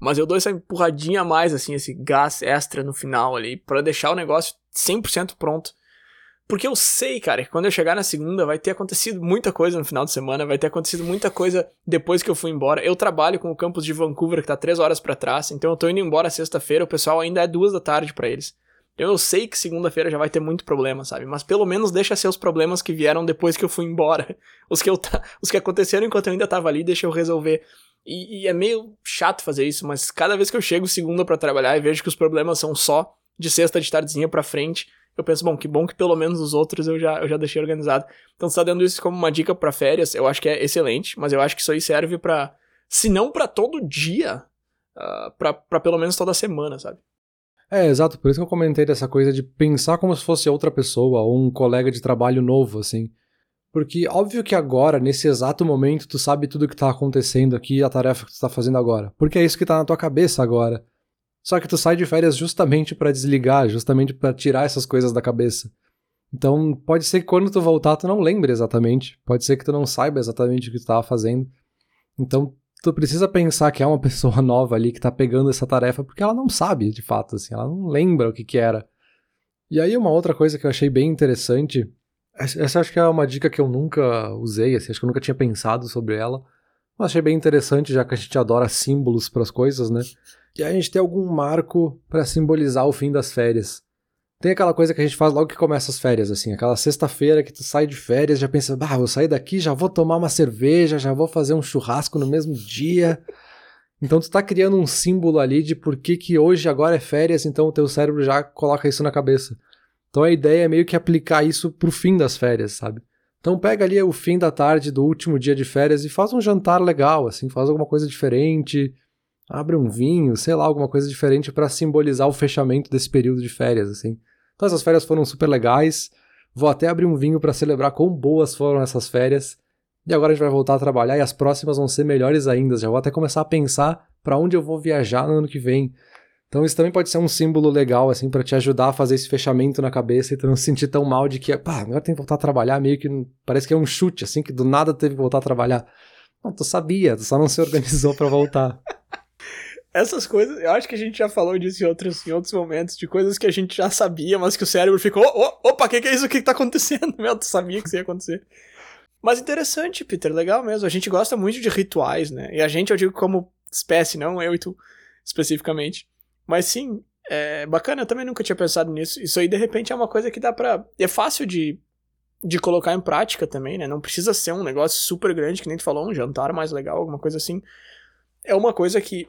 Mas eu dou essa empurradinha a mais, assim, esse gás extra no final ali, para deixar o negócio 100% pronto. Porque eu sei, cara, que quando eu chegar na segunda vai ter acontecido muita coisa no final de semana, vai ter acontecido muita coisa depois que eu fui embora. Eu trabalho com o campus de Vancouver que tá três horas para trás, então eu tô indo embora sexta-feira, o pessoal ainda é duas da tarde para eles. Eu sei que segunda-feira já vai ter muito problema, sabe? Mas pelo menos deixa ser os problemas que vieram depois que eu fui embora. Os que, eu os que aconteceram enquanto eu ainda tava ali, deixa eu resolver. E, e é meio chato fazer isso, mas cada vez que eu chego segunda para trabalhar e vejo que os problemas são só de sexta de tardezinha pra frente, eu penso, bom, que bom que pelo menos os outros eu já, eu já deixei organizado. Então, você tá dando isso como uma dica para férias, eu acho que é excelente, mas eu acho que isso aí serve para se não para todo dia, uh, para pelo menos toda semana, sabe? É, exato, por isso que eu comentei dessa coisa de pensar como se fosse outra pessoa ou um colega de trabalho novo, assim. Porque óbvio que agora, nesse exato momento, tu sabe tudo o que tá acontecendo aqui, a tarefa que tu tá fazendo agora. Porque é isso que tá na tua cabeça agora. Só que tu sai de férias justamente para desligar, justamente para tirar essas coisas da cabeça. Então, pode ser que quando tu voltar tu não lembre exatamente, pode ser que tu não saiba exatamente o que tu estava fazendo. Então, tu precisa pensar que é uma pessoa nova ali que tá pegando essa tarefa porque ela não sabe, de fato, assim, ela não lembra o que que era. E aí uma outra coisa que eu achei bem interessante, essa acho que é uma dica que eu nunca usei, assim, acho que eu nunca tinha pensado sobre ela, mas achei bem interessante já que a gente adora símbolos para as coisas, né? que a gente tem algum marco para simbolizar o fim das férias. Tem aquela coisa que a gente faz logo que começa as férias, assim, aquela sexta-feira que tu sai de férias, já pensa, bah, vou sair daqui, já vou tomar uma cerveja, já vou fazer um churrasco no mesmo dia. Então tu tá criando um símbolo ali de por que, que hoje agora é férias, então o teu cérebro já coloca isso na cabeça. Então a ideia é meio que aplicar isso pro fim das férias, sabe? Então pega ali o fim da tarde do último dia de férias e faz um jantar legal, assim, faz alguma coisa diferente, abre um vinho, sei lá, alguma coisa diferente para simbolizar o fechamento desse período de férias, assim. Então essas férias foram super legais. Vou até abrir um vinho para celebrar quão boas foram essas férias. E agora a gente vai voltar a trabalhar e as próximas vão ser melhores ainda. Já vou até começar a pensar para onde eu vou viajar no ano que vem. Então isso também pode ser um símbolo legal, assim, para te ajudar a fazer esse fechamento na cabeça e tu não se sentir tão mal de que, pá, agora tem que voltar a trabalhar, meio que parece que é um chute, assim, que do nada teve que voltar a trabalhar. Não, tu sabia, tu só não se organizou para voltar. Essas coisas, eu acho que a gente já falou disso em outros, em outros momentos, de coisas que a gente já sabia, mas que o cérebro ficou, oh, opa, o que, que é isso? O que, que tá acontecendo? Meu, tu sabia que isso ia acontecer. Mas interessante, Peter, legal mesmo. A gente gosta muito de rituais, né? E a gente, eu digo como espécie, não eu e tu, especificamente. Mas sim, é bacana, eu também nunca tinha pensado nisso. Isso aí, de repente, é uma coisa que dá pra. É fácil de, de colocar em prática também, né? Não precisa ser um negócio super grande, que nem tu falou, um jantar mais legal, alguma coisa assim. É uma coisa que.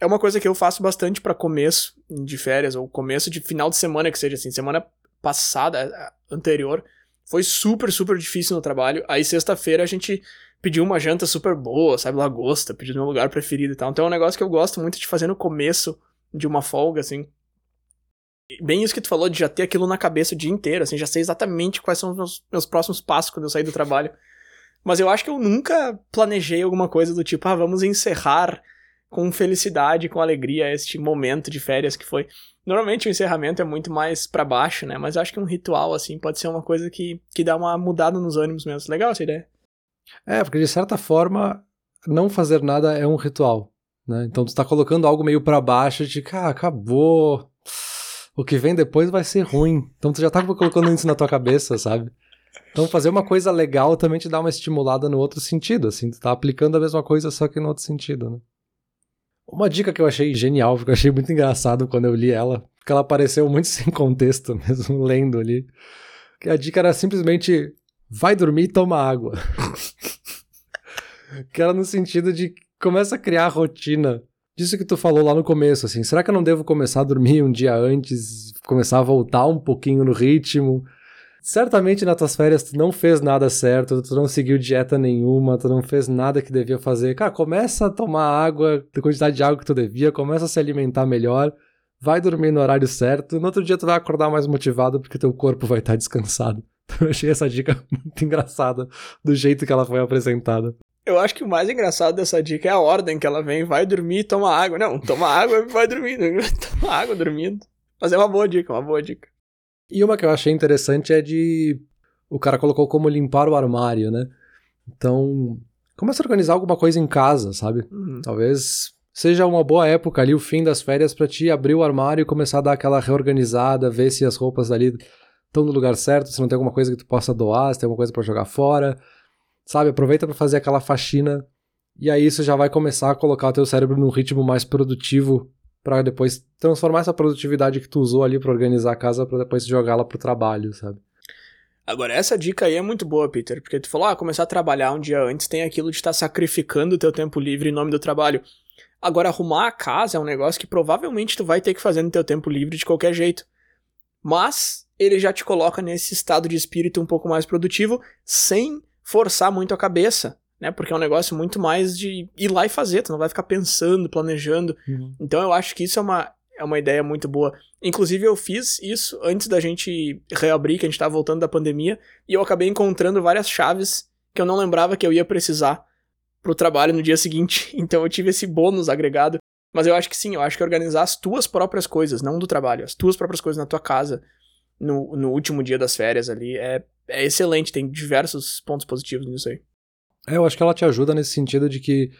É uma coisa que eu faço bastante para começo de férias, ou começo de final de semana, que seja assim. Semana passada, anterior, foi super, super difícil no trabalho. Aí sexta-feira a gente pediu uma janta super boa, sabe, lagosta, pediu meu lugar preferido e tal. Então é um negócio que eu gosto muito de fazer no começo de uma folga, assim. Bem isso que tu falou, de já ter aquilo na cabeça o dia inteiro, assim, já sei exatamente quais são os meus, meus próximos passos quando eu sair do trabalho. Mas eu acho que eu nunca planejei alguma coisa do tipo, ah, vamos encerrar com felicidade, com alegria este momento de férias que foi. Normalmente o encerramento é muito mais para baixo, né? Mas acho que um ritual, assim, pode ser uma coisa que, que dá uma mudada nos ânimos mesmo. Legal essa ideia. É, porque de certa forma, não fazer nada é um ritual. Né? Então tu tá colocando algo meio para baixo de, cara, ah, acabou. O que vem depois vai ser ruim. Então tu já tá colocando isso na tua cabeça, sabe? Então fazer uma coisa legal também te dá uma estimulada no outro sentido, assim, tu tá aplicando a mesma coisa só que no outro sentido, né? Uma dica que eu achei genial, porque eu achei muito engraçado quando eu li ela, porque ela apareceu muito sem contexto mesmo, lendo ali. Que a dica era simplesmente vai dormir e toma água. que era no sentido de começa a criar a rotina disso que tu falou lá no começo, assim, será que eu não devo começar a dormir um dia antes, começar a voltar um pouquinho no ritmo? Certamente nas tuas férias tu não fez nada certo, tu não seguiu dieta nenhuma, tu não fez nada que devia fazer. Cara, começa a tomar água, a quantidade de água que tu devia, começa a se alimentar melhor, vai dormir no horário certo, no outro dia tu vai acordar mais motivado porque teu corpo vai estar descansado. Eu achei essa dica muito engraçada do jeito que ela foi apresentada. Eu acho que o mais engraçado dessa dica é a ordem que ela vem. Vai dormir, toma água. Não, toma água e vai dormindo. toma água dormindo. Mas é uma boa dica, uma boa dica. E uma que eu achei interessante é de. O cara colocou como limpar o armário, né? Então, começa a organizar alguma coisa em casa, sabe? Uhum. Talvez seja uma boa época ali, o fim das férias, para ti abrir o armário e começar a dar aquela reorganizada, ver se as roupas ali estão no lugar certo, se não tem alguma coisa que tu possa doar, se tem alguma coisa para jogar fora. Sabe, aproveita para fazer aquela faxina e aí isso já vai começar a colocar o teu cérebro num ritmo mais produtivo para depois transformar essa produtividade que tu usou ali para organizar a casa para depois jogá-la pro trabalho, sabe? Agora, essa dica aí é muito boa, Peter, porque tu falou, ah, começar a trabalhar um dia antes tem aquilo de estar tá sacrificando o teu tempo livre em nome do trabalho. Agora, arrumar a casa é um negócio que provavelmente tu vai ter que fazer no teu tempo livre de qualquer jeito. Mas ele já te coloca nesse estado de espírito um pouco mais produtivo, sem forçar muito a cabeça, né? Porque é um negócio muito mais de ir lá e fazer, tu não vai ficar pensando, planejando. Uhum. Então eu acho que isso é uma, é uma ideia muito boa. Inclusive eu fiz isso antes da gente reabrir, que a gente tava voltando da pandemia, e eu acabei encontrando várias chaves que eu não lembrava que eu ia precisar pro trabalho no dia seguinte. Então eu tive esse bônus agregado. Mas eu acho que sim, eu acho que organizar as tuas próprias coisas, não do trabalho, as tuas próprias coisas na tua casa, no, no último dia das férias ali, é é excelente, tem diversos pontos positivos nisso aí. É, eu acho que ela te ajuda nesse sentido de que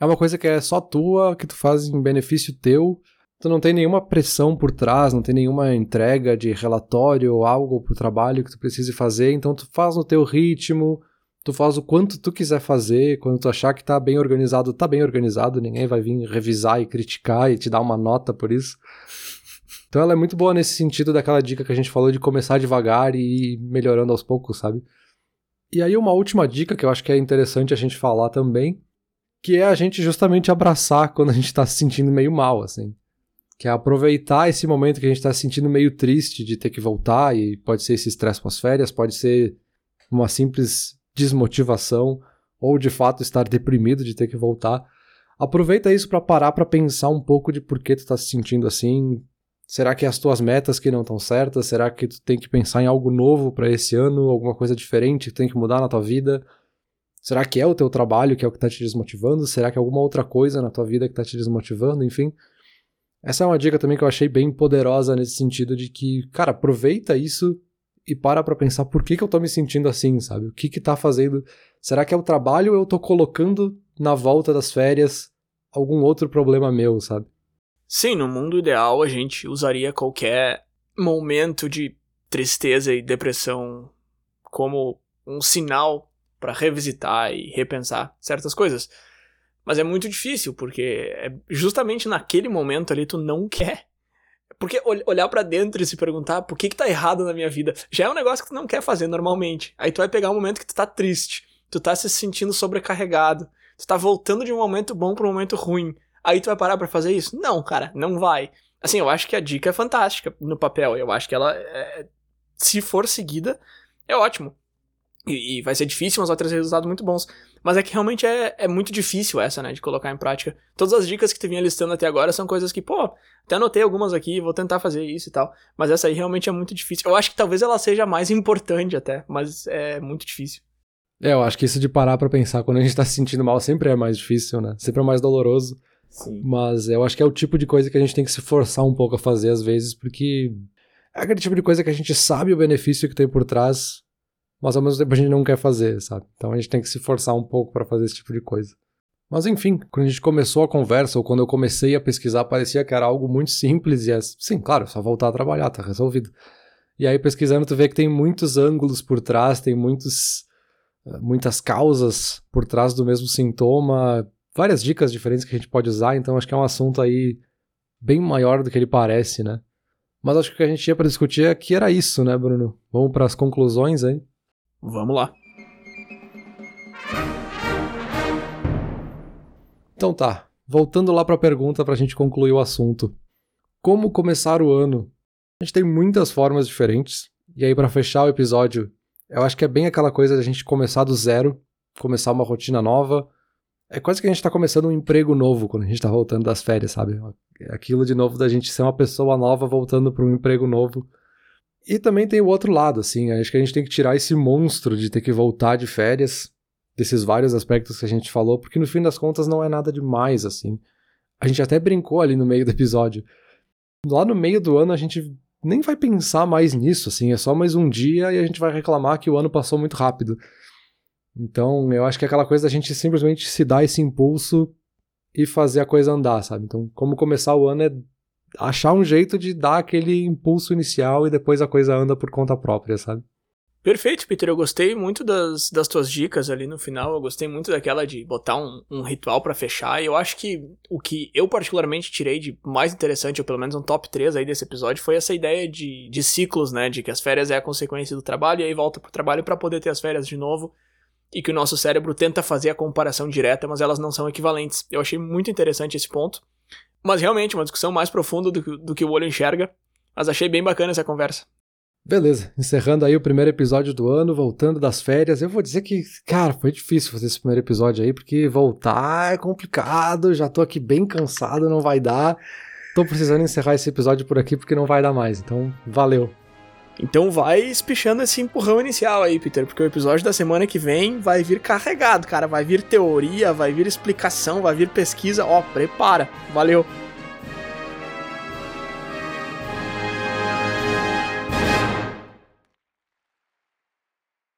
é uma coisa que é só tua, que tu faz em benefício teu, tu não tem nenhuma pressão por trás, não tem nenhuma entrega de relatório ou algo pro trabalho que tu precise fazer, então tu faz no teu ritmo, tu faz o quanto tu quiser fazer, quando tu achar que tá bem organizado, tá bem organizado, ninguém vai vir revisar e criticar e te dar uma nota por isso. Então ela é muito boa nesse sentido daquela dica que a gente falou de começar devagar e ir melhorando aos poucos, sabe? E aí uma última dica que eu acho que é interessante a gente falar também, que é a gente justamente abraçar quando a gente tá se sentindo meio mal, assim. Que é aproveitar esse momento que a gente tá se sentindo meio triste de ter que voltar, e pode ser esse estresse pós-férias, pode ser uma simples desmotivação, ou de fato estar deprimido de ter que voltar. Aproveita isso para parar para pensar um pouco de por que tu tá se sentindo assim, Será que é as tuas metas que não estão certas? Será que tu tem que pensar em algo novo para esse ano, alguma coisa diferente que tem que mudar na tua vida? Será que é o teu trabalho que é o que tá te desmotivando? Será que é alguma outra coisa na tua vida que tá te desmotivando? Enfim. Essa é uma dica também que eu achei bem poderosa nesse sentido de que, cara, aproveita isso e para pra pensar por que, que eu tô me sentindo assim, sabe? O que que tá fazendo? Será que é o trabalho ou eu tô colocando na volta das férias algum outro problema meu, sabe? Sim, no mundo ideal a gente usaria qualquer momento de tristeza e depressão como um sinal para revisitar e repensar certas coisas. Mas é muito difícil, porque é justamente naquele momento ali tu não quer. Porque olhar para dentro e se perguntar por que que tá errado na minha vida, já é um negócio que tu não quer fazer normalmente. Aí tu vai pegar um momento que tu tá triste, tu tá se sentindo sobrecarregado, tu tá voltando de um momento bom para um momento ruim. Aí tu vai parar para fazer isso? Não, cara, não vai. Assim, eu acho que a dica é fantástica no papel. Eu acho que ela, é, se for seguida, é ótimo. E, e, vai ser difícil, mas vai trazer resultados muito bons. Mas é que realmente é, é muito difícil essa, né, de colocar em prática. Todas as dicas que tu vinha listando até agora são coisas que, pô, até anotei algumas aqui, vou tentar fazer isso e tal. Mas essa aí realmente é muito difícil. Eu acho que talvez ela seja mais importante até, mas é muito difícil. É, eu acho que isso de parar para pensar quando a gente tá se sentindo mal sempre é mais difícil, né? Sempre é mais doloroso. Sim. Mas eu acho que é o tipo de coisa que a gente tem que se forçar um pouco a fazer às vezes, porque é aquele tipo de coisa que a gente sabe o benefício que tem por trás, mas ao mesmo tempo a gente não quer fazer, sabe? Então a gente tem que se forçar um pouco para fazer esse tipo de coisa. Mas enfim, quando a gente começou a conversa, ou quando eu comecei a pesquisar, parecia que era algo muito simples e é, sim, claro, só voltar a trabalhar, tá resolvido. E aí pesquisando tu vê que tem muitos ângulos por trás, tem muitos, eh, muitas causas por trás do mesmo sintoma, várias dicas diferentes que a gente pode usar, então acho que é um assunto aí bem maior do que ele parece, né? Mas acho que o que a gente tinha para discutir aqui era isso, né, Bruno? Vamos para as conclusões aí? Vamos lá. Então tá, voltando lá para a pergunta para a gente concluir o assunto. Como começar o ano? A gente tem muitas formas diferentes, e aí para fechar o episódio, eu acho que é bem aquela coisa da gente começar do zero, começar uma rotina nova, é quase que a gente tá começando um emprego novo quando a gente tá voltando das férias, sabe? Aquilo de novo da gente ser uma pessoa nova voltando para um emprego novo. E também tem o outro lado, assim, acho que a gente tem que tirar esse monstro de ter que voltar de férias, desses vários aspectos que a gente falou, porque no fim das contas não é nada demais, assim. A gente até brincou ali no meio do episódio. Lá no meio do ano a gente nem vai pensar mais nisso, assim, é só mais um dia e a gente vai reclamar que o ano passou muito rápido. Então, eu acho que é aquela coisa da gente simplesmente se dar esse impulso e fazer a coisa andar, sabe? Então, como começar o ano é achar um jeito de dar aquele impulso inicial e depois a coisa anda por conta própria, sabe? Perfeito, Peter. Eu gostei muito das, das tuas dicas ali no final. Eu gostei muito daquela de botar um, um ritual para fechar. E eu acho que o que eu particularmente tirei de mais interessante, ou pelo menos um top 3 aí desse episódio, foi essa ideia de, de ciclos, né? De que as férias é a consequência do trabalho e aí volta pro trabalho para poder ter as férias de novo e que o nosso cérebro tenta fazer a comparação direta, mas elas não são equivalentes. Eu achei muito interessante esse ponto. Mas realmente, uma discussão mais profunda do que, do que o olho enxerga. Mas achei bem bacana essa conversa. Beleza, encerrando aí o primeiro episódio do ano, voltando das férias. Eu vou dizer que, cara, foi difícil fazer esse primeiro episódio aí, porque voltar é complicado, já tô aqui bem cansado, não vai dar. Tô precisando encerrar esse episódio por aqui porque não vai dar mais. Então, valeu. Então vai espichando esse empurrão inicial aí, Peter, porque o episódio da semana que vem vai vir carregado, cara. Vai vir teoria, vai vir explicação, vai vir pesquisa. Ó, prepara. Valeu!